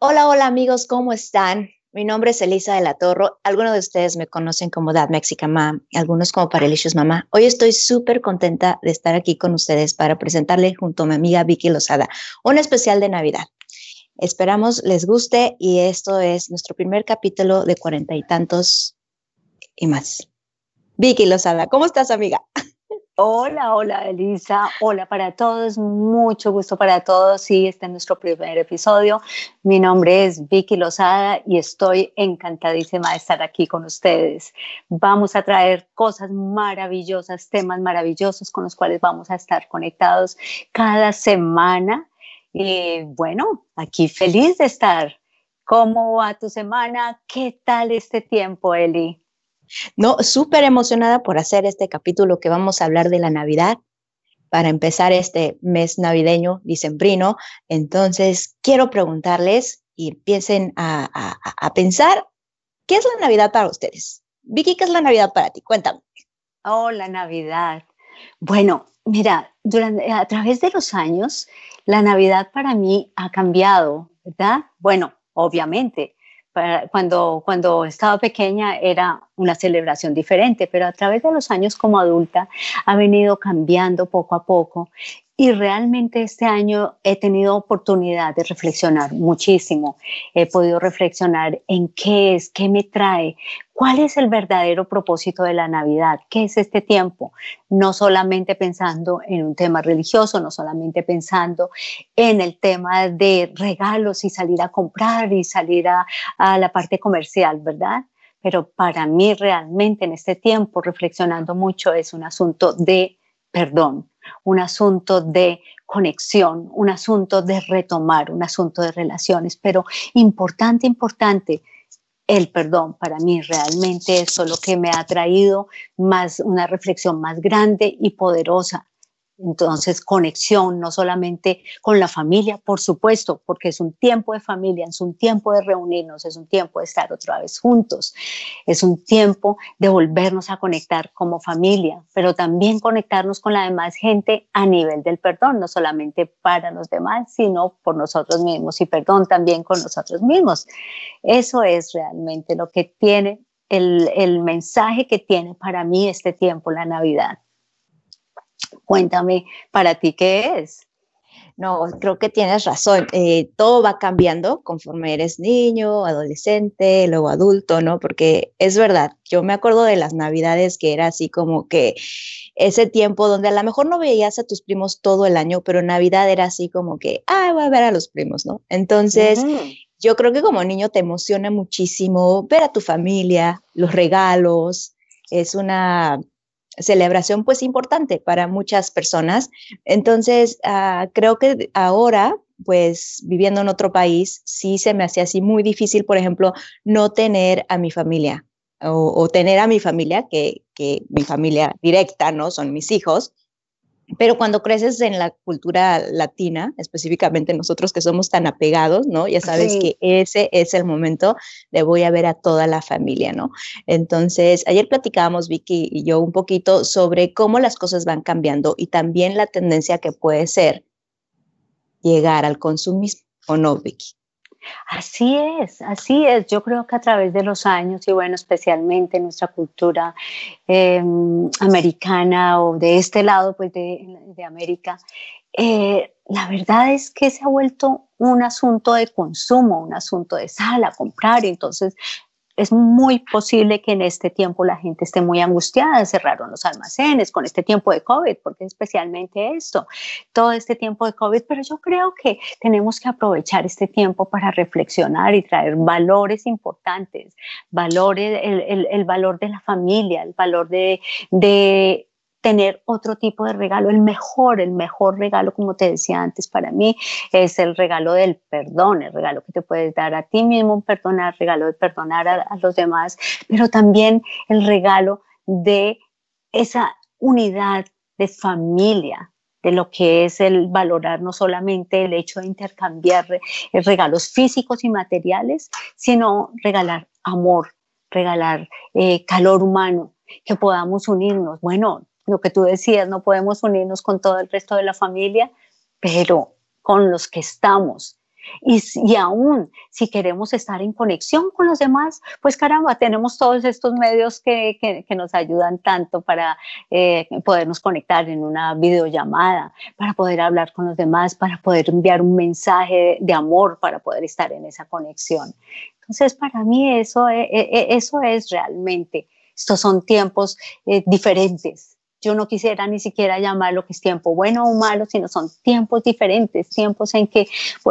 Hola, hola amigos, ¿cómo están? Mi nombre es Elisa de la Torro. Algunos de ustedes me conocen como Dad Mexican Mom, algunos como Paralicious Mamá. Hoy estoy súper contenta de estar aquí con ustedes para presentarle junto a mi amiga Vicky Lozada un especial de Navidad. Esperamos les guste y esto es nuestro primer capítulo de cuarenta y tantos y más. Vicky Lozada, ¿cómo estás, amiga? Hola, hola Elisa, hola para todos, mucho gusto para todos. Sí, este es nuestro primer episodio. Mi nombre es Vicky Lozada y estoy encantadísima de estar aquí con ustedes. Vamos a traer cosas maravillosas, temas maravillosos con los cuales vamos a estar conectados cada semana. Y bueno, aquí feliz de estar. ¿Cómo va tu semana? ¿Qué tal este tiempo, Eli? No, súper emocionada por hacer este capítulo que vamos a hablar de la Navidad para empezar este mes navideño, dicembrino. Entonces, quiero preguntarles y empiecen a, pensar, ¿qué es la Navidad para ustedes? Vicky, ¿qué es la Navidad para ti? Cuéntame. Oh, la Navidad. Bueno, mira, durante, a través de los años, la Navidad para mí ha cambiado, ¿verdad? Bueno, obviamente, cuando, cuando estaba pequeña era una celebración diferente, pero a través de los años como adulta ha venido cambiando poco a poco y realmente este año he tenido oportunidad de reflexionar muchísimo. He podido reflexionar en qué es, qué me trae, cuál es el verdadero propósito de la Navidad, qué es este tiempo. No solamente pensando en un tema religioso, no solamente pensando en el tema de regalos y salir a comprar y salir a, la parte comercial, ¿verdad? Pero para mí realmente en este tiempo, reflexionando mucho, es un asunto de perdón un asunto de conexión, un asunto de retomar, un asunto de relaciones, pero importante, importante, el perdón para mí realmente es lo que me ha traído más una reflexión más grande y poderosa entonces, conexión, no solamente con la familia, por supuesto, porque es un tiempo de familia, es un tiempo de reunirnos, es un tiempo de estar otra vez juntos, es un tiempo de volvernos a conectar como familia, pero también conectarnos con la demás gente a nivel del perdón, no solamente para los demás, sino por nosotros mismos y perdón también con nosotros mismos. Eso es realmente lo que tiene el, el mensaje que tiene para mí este tiempo, la Navidad. Cuéntame, ¿para ti qué es? No, creo que tienes razón. Eh, todo va cambiando conforme eres niño, adolescente, luego adulto, ¿no? Porque es verdad, yo me acuerdo de las navidades que era así como que ese tiempo donde a lo mejor no veías a tus primos todo el año, pero Navidad era así como que, ah, voy a ver a los primos, ¿no? Entonces, yo creo que como niño te emociona muchísimo ver a tu familia, los regalos, es una celebración pues importante para muchas personas. Entonces, uh, creo que ahora, pues viviendo en otro país, sí se me hacía así muy difícil, por ejemplo, no tener a mi familia o, o tener a mi familia, que, que mi familia directa, ¿no? Son mis hijos, pero cuando creces en la cultura latina, específicamente nosotros que somos tan apegados, ¿no? Ya sabes que ese es el momento de voy a ver a toda la familia, ¿no? Entonces, ayer platicábamos Vicky y yo un poquito sobre cómo las cosas van cambiando y también la tendencia que puede ser llegar al consumismo, ¿o no, Vicky? Así es, así es. Yo creo que a través de los años y bueno, especialmente en nuestra cultura em, americana o de este lado pues de, de América, eh, la verdad es que se ha vuelto un asunto de consumo, un asunto de sala, comprar. Entonces, es muy posible que en este tiempo la gente esté muy angustiada, cerraron los almacenes con este tiempo de COVID, porque especialmente esto, todo este tiempo de COVID, pero yo creo que tenemos que aprovechar este tiempo para reflexionar y traer valores importantes, valores, el, el valor de la familia, el valor de, de tener otro tipo de regalo. El mejor, el mejor regalo, como te decía antes, para mí es el regalo del perdón, el regalo que te puedes dar a ti mismo, perdonar, regalo de perdonar a, los demás, pero también el regalo de esa unidad de familia, de lo que es el valorar no solamente el hecho de intercambiar regalos físicos y materiales, sino regalar amor, regalar eh, calor humano, que podamos unirnos. Bueno, lo que tú decías, no podemos unirnos con todo el resto de la familia, pero con los que estamos, Y, y, aún si queremos estar en conexión con los demás, pues caramba, tenemos todos estos medios que, que, nos ayudan tanto para eh, podernos conectar en una videollamada, para poder hablar con los demás, para poder enviar un mensaje de amor, para poder estar en esa conexión. Entonces, para mí eso, e, e, e, eso es realmente, estos son tiempos eh, diferentes yo no quisiera ni siquiera llamarlo que es tiempo bueno o malo, sino son tiempos diferentes, tiempos en que,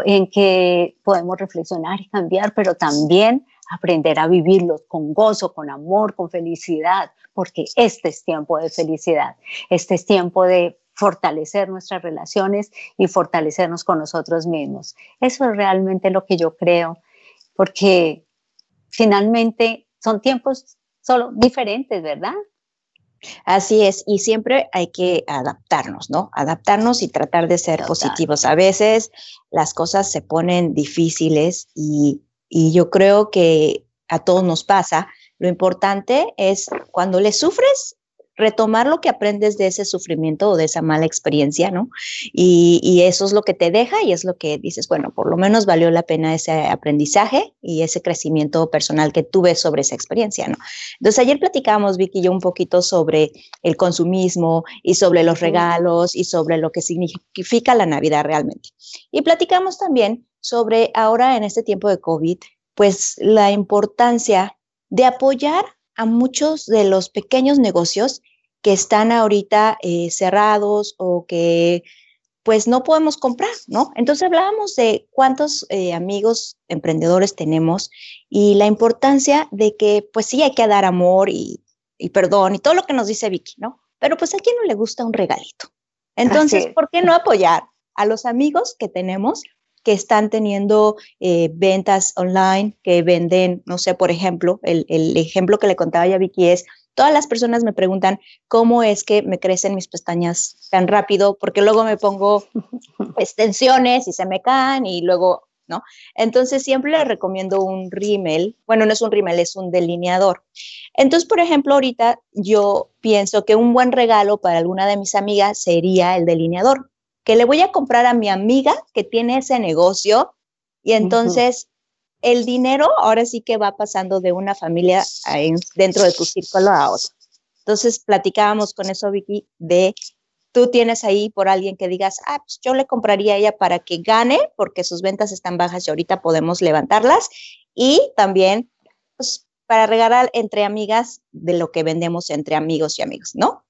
en que podemos reflexionar y cambiar, pero también aprender a vivirlos con gozo, con amor, con felicidad, porque este es tiempo de felicidad, este es tiempo de fortalecer nuestras relaciones y fortalecernos con nosotros mismos. Eso es realmente lo que yo creo, porque finalmente son tiempos solo diferentes, ¿verdad? Así es, y siempre hay que adaptarnos, ¿no? Adaptarnos y tratar de ser positivos. A veces las cosas se ponen difíciles y, y yo creo que a todos nos pasa. Lo importante es cuando le sufres, retomar lo que aprendes de ese sufrimiento o de esa mala experiencia, ¿no? Y, eso es lo que te deja y es lo que dices, bueno, por lo menos valió la pena ese aprendizaje y ese crecimiento personal que tuve sobre esa experiencia, ¿no? Entonces, ayer platicábamos, Vicky y yo, un poquito sobre el consumismo y sobre los regalos y sobre lo que significa la Navidad realmente. Y platicamos también sobre ahora en este tiempo de COVID, pues la importancia de apoyar a muchos de los pequeños negocios que están ahorita eh, cerrados o que pues no podemos comprar, ¿no? Entonces hablábamos de cuántos eh, amigos emprendedores tenemos y la importancia de que pues sí hay que dar amor y, y, perdón y todo lo que nos dice Vicky, ¿no? Pero pues a quién no le gusta un regalito. Entonces, ¿por qué no apoyar a los amigos que tenemos que están teniendo eh, ventas online, que venden, no sé, por ejemplo, el, el ejemplo que le contaba ya Vicky es, todas las personas me preguntan cómo es que me crecen mis pestañas tan rápido, porque luego me pongo extensiones y se me caen y luego, ¿no? Entonces siempre les recomiendo un rímel, bueno, no es un rímel, es un delineador. Entonces, por ejemplo, ahorita yo pienso que un buen regalo para alguna de mis amigas sería el delineador que le voy a comprar a mi amiga que tiene ese negocio y entonces el dinero ahora sí que va pasando de una familia dentro de tu círculo a otro. Entonces platicábamos con eso, Vicky, de tú tienes ahí por alguien que digas, ah, pues yo le compraría a ella para que gane porque sus ventas están bajas y ahorita podemos levantarlas y también pues, para regalar entre amigas de lo que vendemos entre amigos y amigos, ¿no?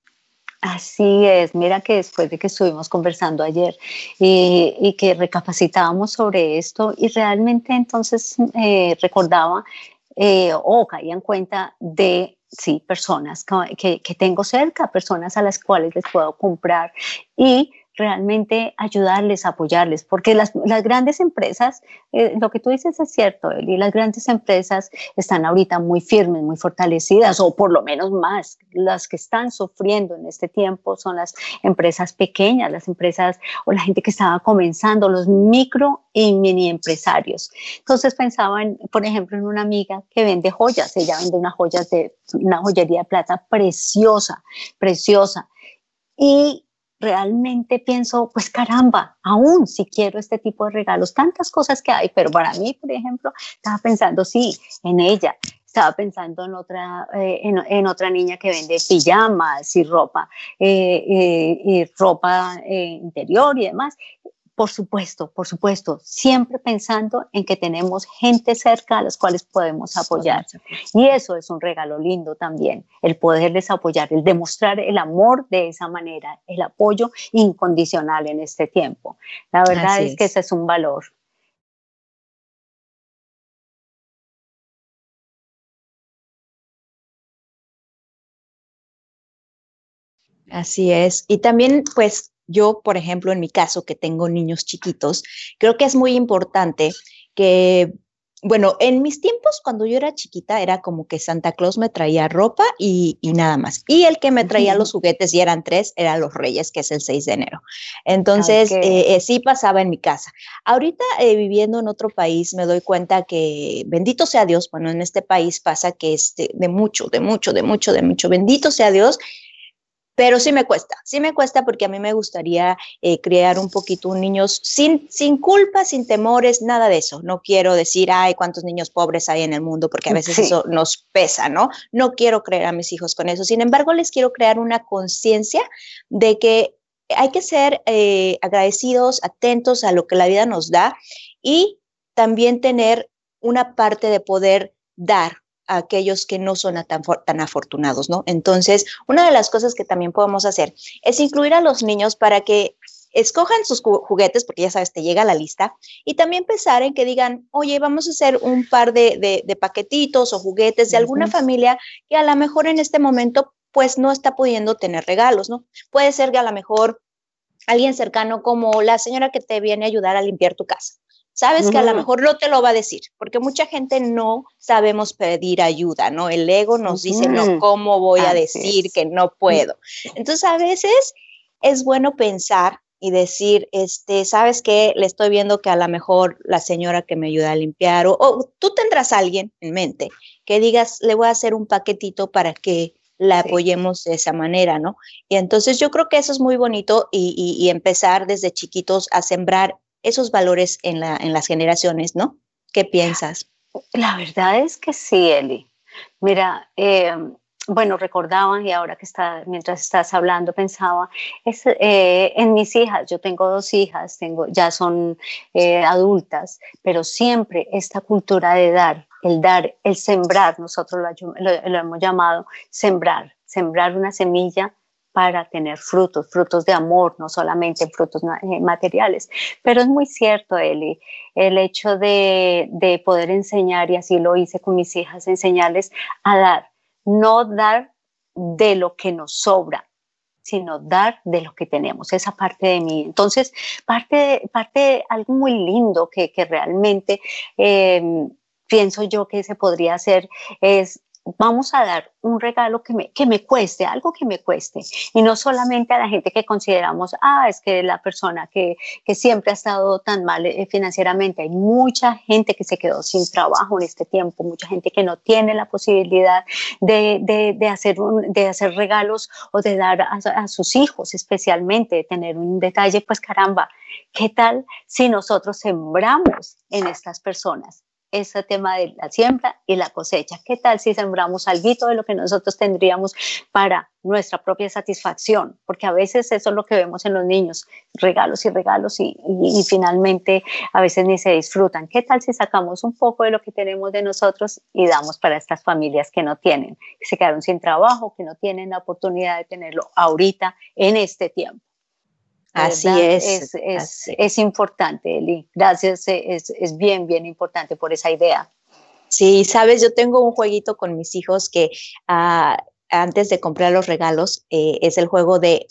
Así es, mira que después de que estuvimos conversando ayer y, que recapacitábamos sobre esto y realmente entonces eh, recordaba eh, o caía en cuenta de sí, personas que, que, tengo cerca, personas a las cuales les puedo comprar y realmente ayudarles, apoyarles, porque las, las grandes empresas, eh, lo que tú dices es cierto, Eli, las grandes empresas están ahorita muy firmes, muy fortalecidas, o por lo menos más. Las que están sufriendo en este tiempo son las empresas pequeñas, las empresas o la gente que estaba comenzando, los micro y mini empresarios. Entonces pensaba, en, por ejemplo, en una amiga que vende joyas, ella vende unas joyas de una joyería de plata preciosa, preciosa. Y realmente pienso, pues caramba, aún si quiero este tipo de regalos, tantas cosas que hay, pero para mí, por ejemplo, estaba pensando, sí, en ella, estaba pensando en otra, eh, en, otra niña que vende pijamas y ropa, eh, eh, y ropa interior y demás. Por supuesto, por supuesto, siempre pensando en que tenemos gente cerca a las cuales podemos apoyar. Y eso es un regalo lindo también, el poderles apoyar, el demostrar el amor de esa manera, el apoyo incondicional en este tiempo. La verdad es, que ese es un valor. Así es. Y también, pues, yo, por ejemplo, en mi caso, que tengo niños chiquitos, creo que es muy importante que, bueno, en mis tiempos, cuando yo era chiquita, era como que Santa Claus me traía ropa y, nada más. Y el que me traía los juguetes, y eran tres, eran los Reyes, que es el 6 de enero. Entonces, eh, eh, sí pasaba en mi casa. Ahorita, eh, viviendo en otro país, me doy cuenta que, bendito sea Dios, bueno, en este país pasa que es de mucho, de mucho, de mucho, de mucho, bendito sea Dios, pero sí me cuesta, sí me cuesta porque a mí me gustaría eh, crear un poquito un niños sin, sin culpa, sin temores, nada de eso. No quiero decir, ay, cuántos niños pobres hay en el mundo, porque a veces eso nos pesa, ¿no? No quiero crear a mis hijos con eso. Sin embargo, les quiero crear una conciencia de que hay que ser eh, agradecidos, atentos a lo que la vida nos da y también tener una parte de poder dar a aquellos que no son tan, tan afortunados, ¿no? Entonces, una de las cosas que también podemos hacer es incluir a los niños para que escojan sus juguetes, porque ya sabes, te llega la lista, y también pensar en que digan, oye, vamos a hacer un par de, de, paquetitos o juguetes de alguna familia que a lo mejor en este momento pues no está pudiendo tener regalos, ¿no? Puede ser que a lo mejor alguien cercano como la señora que te viene a ayudar a limpiar tu casa sabes que a lo mejor no te lo va a decir, porque mucha gente no sabemos pedir ayuda, ¿no? El ego nos dice, no, ¿cómo voy a decir que no puedo? Entonces, a veces es bueno pensar y decir, este, ¿sabes qué? Le estoy viendo que a lo mejor la señora que me ayuda a limpiar, o, tú tendrás a alguien en mente que digas, le voy a hacer un paquetito para que la apoyemos de esa manera, ¿no? Y entonces yo creo que eso es muy bonito y empezar desde chiquitos a sembrar esos valores en, la, en las generaciones, ¿no? ¿Qué piensas? La verdad es que sí, Eli. Mira, eh, bueno, recordaban y ahora que está, mientras estás hablando, pensaba es, eh, en mis hijas. Yo tengo dos hijas, tengo, ya son eh, adultas, pero siempre esta cultura de dar, el dar, el sembrar, nosotros lo hemos llamado sembrar, sembrar una semilla para tener frutos, frutos de amor, no solamente frutos eh, materiales. Pero es muy cierto, Eli, el hecho de, de poder enseñar, y así lo hice con mis hijas, enseñarles a dar, no dar de lo que nos sobra, sino dar de lo que tenemos, esa parte de mí. Entonces, parte, parte algo muy lindo que, que realmente eh, pienso yo que se podría hacer es vamos a dar un regalo que me, que me cueste, algo que me cueste, y no solamente a la gente que consideramos, ah, es que la persona que, que siempre ha estado tan mal eh, financieramente, hay mucha gente que se quedó sin trabajo en este tiempo, mucha gente que no tiene la posibilidad de, de, de hacer, de hacer regalos o de dar a, a sus hijos especialmente, tener un detalle, pues caramba, ¿qué tal si nosotros sembramos en estas personas? Ese tema de la siembra y la cosecha. ¿Qué tal si sembramos algo de lo que nosotros tendríamos para nuestra propia satisfacción? Porque a veces eso es lo que vemos en los niños, regalos y regalos y, finalmente a veces ni se disfrutan. ¿Qué tal si sacamos un poco de lo que tenemos de nosotros y damos para estas familias que no tienen, que se quedaron sin trabajo, que no tienen la oportunidad de tenerlo ahorita en este tiempo? Así es. Es, importante, Eli. Gracias, es, es, bien, bien importante por esa idea. Sí, sabes, yo tengo un jueguito con mis hijos que ah, antes de comprar los regalos eh, es el juego de,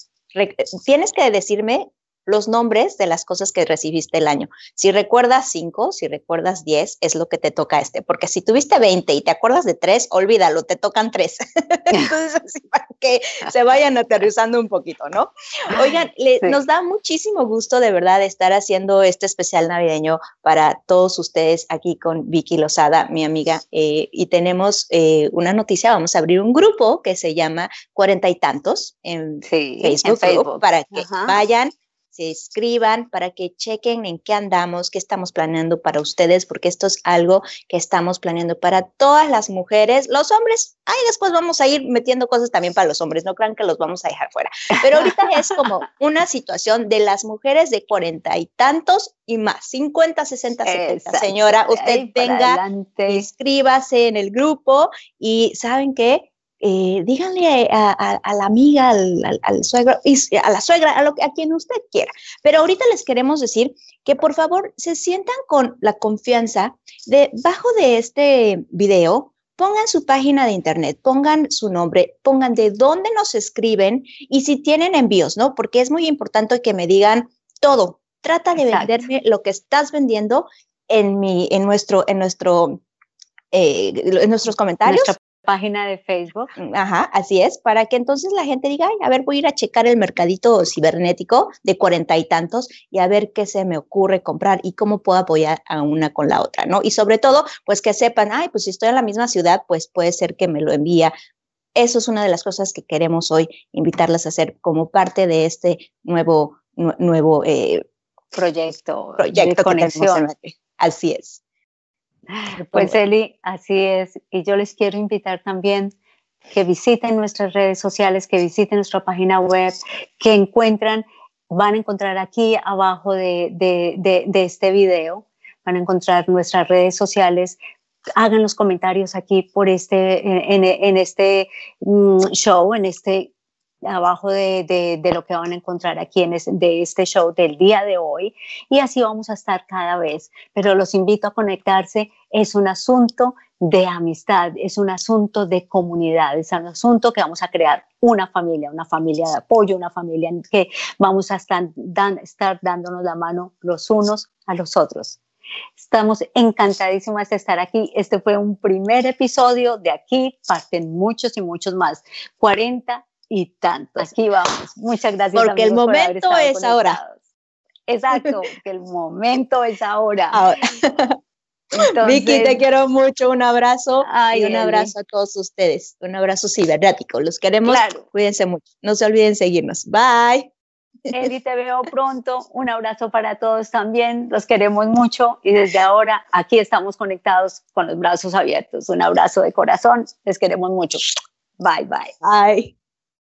tienes que decirme los nombres de las cosas que recibiste el año. Si recuerdas cinco, si recuerdas diez, es lo que te toca este, porque si tuviste 20 y te acuerdas de tres, olvídalo, te tocan tres. Entonces, así para que se vayan aterrizando un poquito, ¿no? Oigan, nos da muchísimo gusto de verdad estar haciendo este especial navideño para todos ustedes aquí con Vicky Lozada, mi amiga, eh, y tenemos eh, una noticia, vamos a abrir un grupo que se llama Cuarenta y Tantos en, Facebook, para que vayan se escriban para que chequen en qué andamos, qué estamos planeando para ustedes, porque esto es algo que estamos planeando para todas las mujeres, los hombres, ahí después vamos a ir metiendo cosas también para los hombres, no crean que los vamos a dejar fuera, pero ahorita es como una situación de las mujeres de cuarenta y tantos y más, 50, 60, 70. Señora, usted venga, escríbase en el grupo y ¿saben qué? Eh, díganle a, la amiga, al, suegro, a la suegra, a, lo, a quien usted quiera. Pero ahorita les queremos decir que por favor se sientan con la confianza de, bajo de este video, pongan su página de internet, pongan su nombre, pongan de dónde nos escriben y si tienen envíos, ¿no? Porque es muy importante que me digan todo. Trata de venderme lo que estás vendiendo en mi, en nuestro, en nuestro, eh, en nuestros comentarios página de Facebook. Ajá, así es, para que entonces la gente diga, Ay, a ver, voy a ir a checar el mercadito cibernético de cuarenta y tantos y a ver qué se me ocurre comprar y cómo puedo apoyar a una con la otra, ¿no? Y sobre todo, pues que sepan, ay, pues si estoy en la misma ciudad, pues puede ser que me lo envía eso es una de las cosas que queremos hoy invitarlas a hacer como parte de este nuevo, nuevo eh, proyecto, proyecto de conexión. Así es. Pues Eli, así es. Y yo les quiero invitar también que visiten nuestras redes sociales, que visiten nuestra página web, que encuentran, van a encontrar aquí abajo de, de este video, van a encontrar nuestras redes sociales. Hagan los comentarios aquí por este, en, en este mm, show, en este abajo de, de, lo que van a encontrar aquí en de este show del día de hoy y así vamos a estar cada vez. Pero los invito a conectarse, es un asunto de amistad, es un asunto de comunidad, es un asunto que vamos a crear una familia, una familia de apoyo, una familia en que vamos a estar, estar dándonos la mano los unos a los otros. Estamos encantadísimas de estar aquí. Este fue un primer episodio de aquí, parten muchos y muchos más. 40 y tanto. Aquí vamos. Muchas gracias. Porque el momento es ahora. Exacto, que el momento es ahora. Vicky, te quiero mucho, un abrazo y un abrazo a todos ustedes, un abrazo cibernético, los queremos, cuídense mucho, no se olviden seguirnos, bye. Eli, te veo pronto, un abrazo para todos también, los queremos mucho y desde ahora aquí estamos conectados con los brazos abiertos, un abrazo de corazón, les queremos mucho, bye bye. Bye.